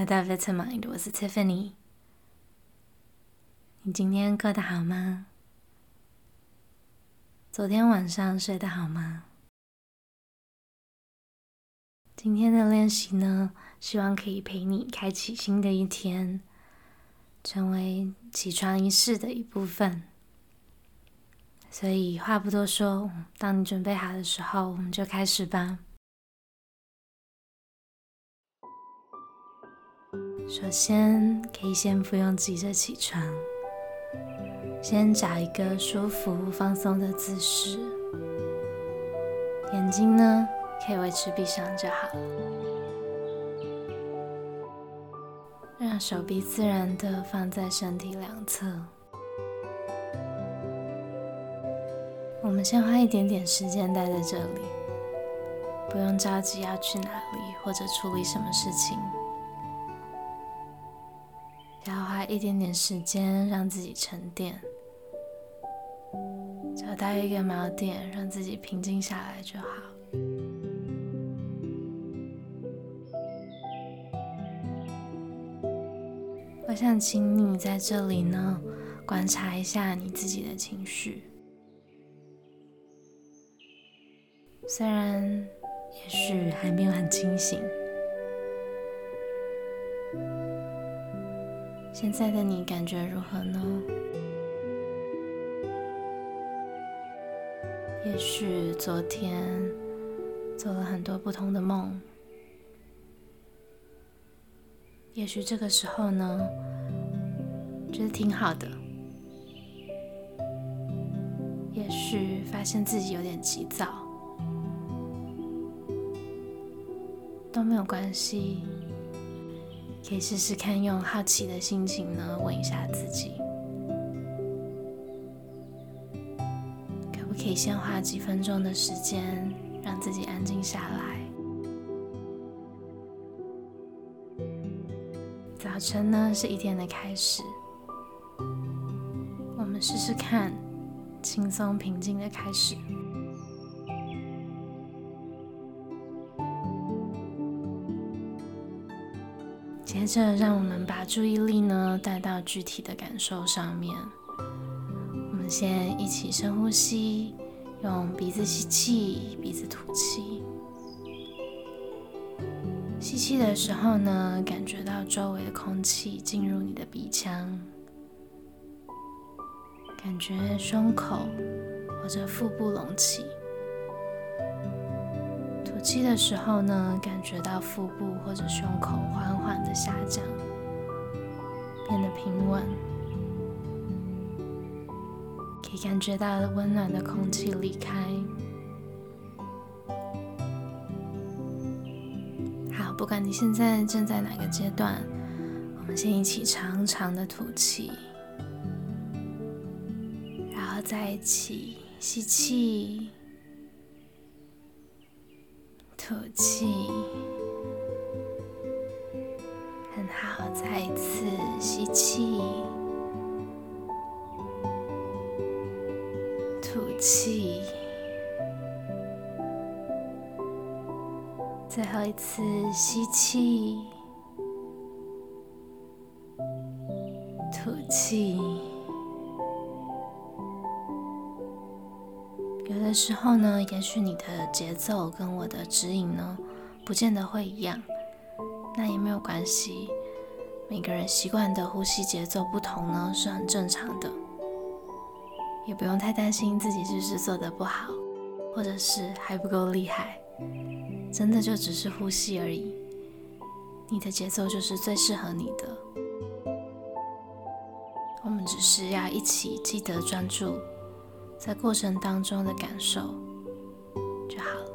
来到 Vitamind，我是 Tiffany。你今天过得好吗？昨天晚上睡得好吗？今天的练习呢，希望可以陪你开启新的一天，成为起床仪式的一部分。所以话不多说，当你准备好的时候，我们就开始吧。首先，可以先不用急着起床，先找一个舒服、放松的姿势，眼睛呢可以维持闭上就好了，让手臂自然的放在身体两侧。我们先花一点点时间待在这里，不用着急要去哪里或者处理什么事情。一点点时间让自己沉淀，找到一个锚点，让自己平静下来就好。我想请你在这里呢，观察一下你自己的情绪。虽然也许还没有很清醒。现在的你感觉如何呢？也许昨天做了很多不同的梦，也许这个时候呢，觉得挺好的，也许发现自己有点急躁，都没有关系。可以试试看，用好奇的心情呢，问一下自己，可不可以先花几分钟的时间，让自己安静下来？早晨呢，是一天的开始，我们试试看，轻松平静的开始。接着，让我们把注意力呢带到具体的感受上面。我们先一起深呼吸，用鼻子吸气，鼻子吐气。吸气的时候呢，感觉到周围的空气进入你的鼻腔，感觉胸口或者腹部隆起。吐气的时候呢，感觉到腹部或者胸口缓缓的下降，变得平稳，可以感觉到温暖的空气离开。好，不管你现在正在哪个阶段，我们先一起长长的吐气，然后再一起吸气。吐气，很好，再一次吸气，吐气，最后一次吸气，吐气。有的时候呢，也许你的节奏跟我的指引呢，不见得会一样，那也没有关系。每个人习惯的呼吸节奏不同呢，是很正常的，也不用太担心自己是不是做得不好，或者是还不够厉害，真的就只是呼吸而已。你的节奏就是最适合你的，我们只是要一起记得专注。在过程当中的感受就好了。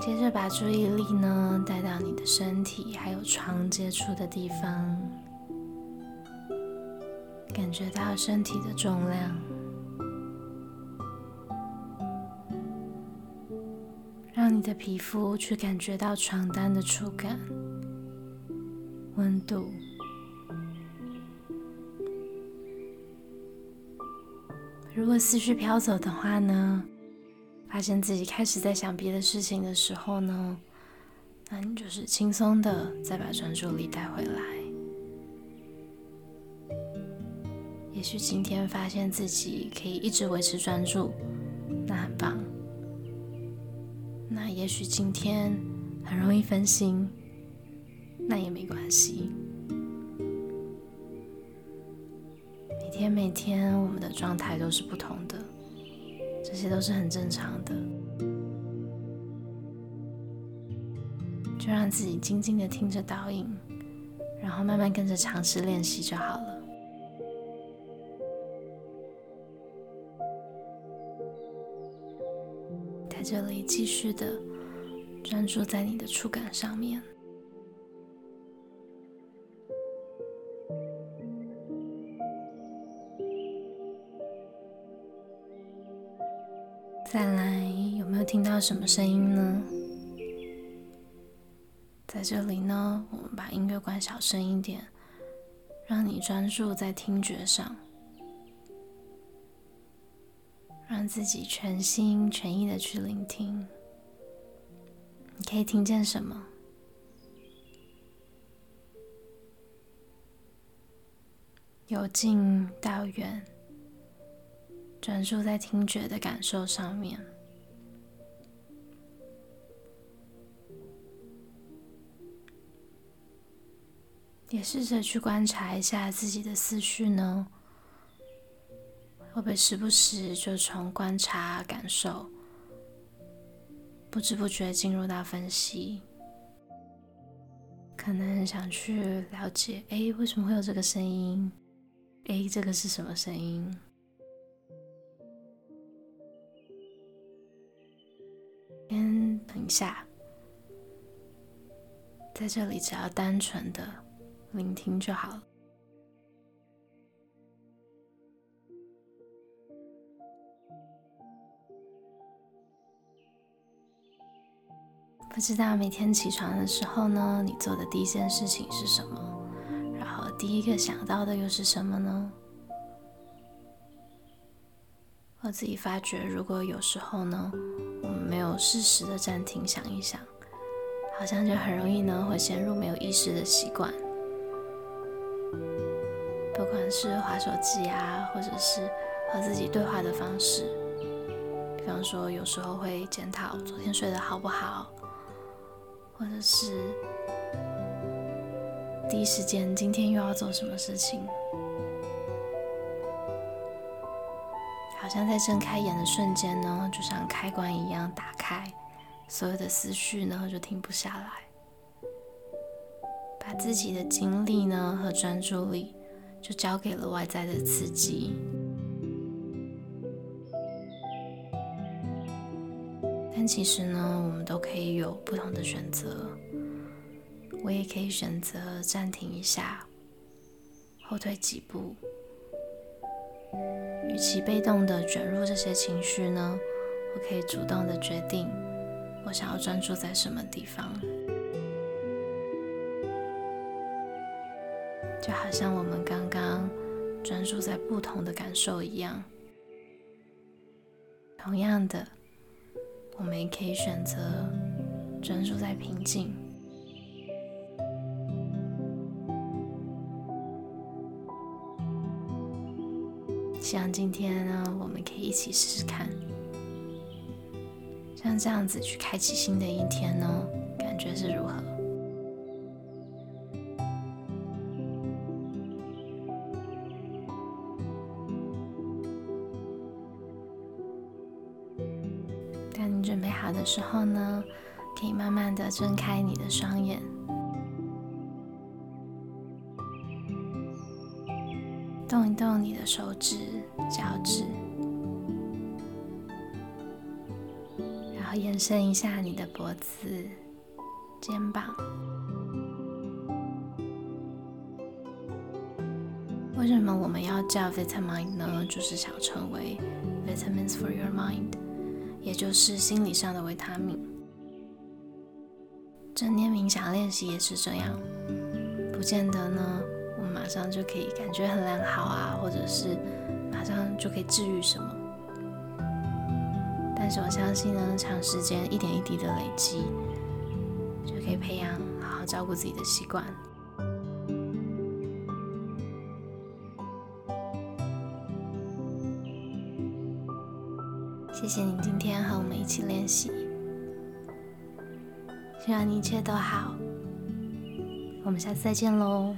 接着把注意力呢带到你的身体还有床接触的地方，感觉到身体的重量，让你的皮肤去感觉到床单的触感、温度。如果思绪飘走的话呢，发现自己开始在想别的事情的时候呢，那你就是轻松的再把专注力带回来。也许今天发现自己可以一直维持专注，那很棒。那也许今天很容易分心，那也没关系。天每天我们的状态都是不同的，这些都是很正常的。就让自己静静的听着导引，然后慢慢跟着尝试练习就好了。在这里继续的专注在你的触感上面。再来，有没有听到什么声音呢？在这里呢，我们把音乐关小声一点，让你专注在听觉上。让自己全心全意的去聆听，你可以听见什么？由近到远，专注在听觉的感受上面，也试着去观察一下自己的思绪呢。会不会时不时就从观察、感受，不知不觉进入到分析？可能想去了解，哎，为什么会有这个声音？哎，这个是什么声音？一下，在这里只要单纯的聆听就好了。不知道每天起床的时候呢，你做的第一件事情是什么？然后第一个想到的又是什么呢？我自己发觉，如果有时候呢，没有适时的暂停想一想，好像就很容易呢会陷入没有意识的习惯。不管是滑手机啊，或者是和自己对话的方式，比方说有时候会检讨昨天睡得好不好。或者是第一时间，今天又要做什么事情？像在睁开眼的瞬间呢，就像开关一样打开，所有的思绪呢就停不下来，把自己的精力呢和专注力就交给了外在的刺激。但其实呢，我们都可以有不同的选择。我也可以选择暂停一下，后退几步。与其被动的卷入这些情绪呢，我可以主动的决定，我想要专注在什么地方。就好像我们刚刚专注在不同的感受一样，同样的。我们也可以选择专注在平静。希望今天呢，我们可以一起试试看，像这样子去开启新的一天呢，感觉是如何？当你准备好的时候呢，可以慢慢的睁开你的双眼，手指、脚趾，然后延伸一下你的脖子、肩膀。为什么我们要叫 Vitamin 呢？就是想成为 Vitamins for your mind。也就是心理上的维他命，正念冥想练习也是这样，不见得呢，马上就可以感觉很良好啊，或者是马上就可以治愈什么。但是我相信呢，长时间一点一滴的累积，就可以培养好好照顾自己的习惯。谢谢你今天和我们一起练习，希望你一切都好。我们下次再见喽。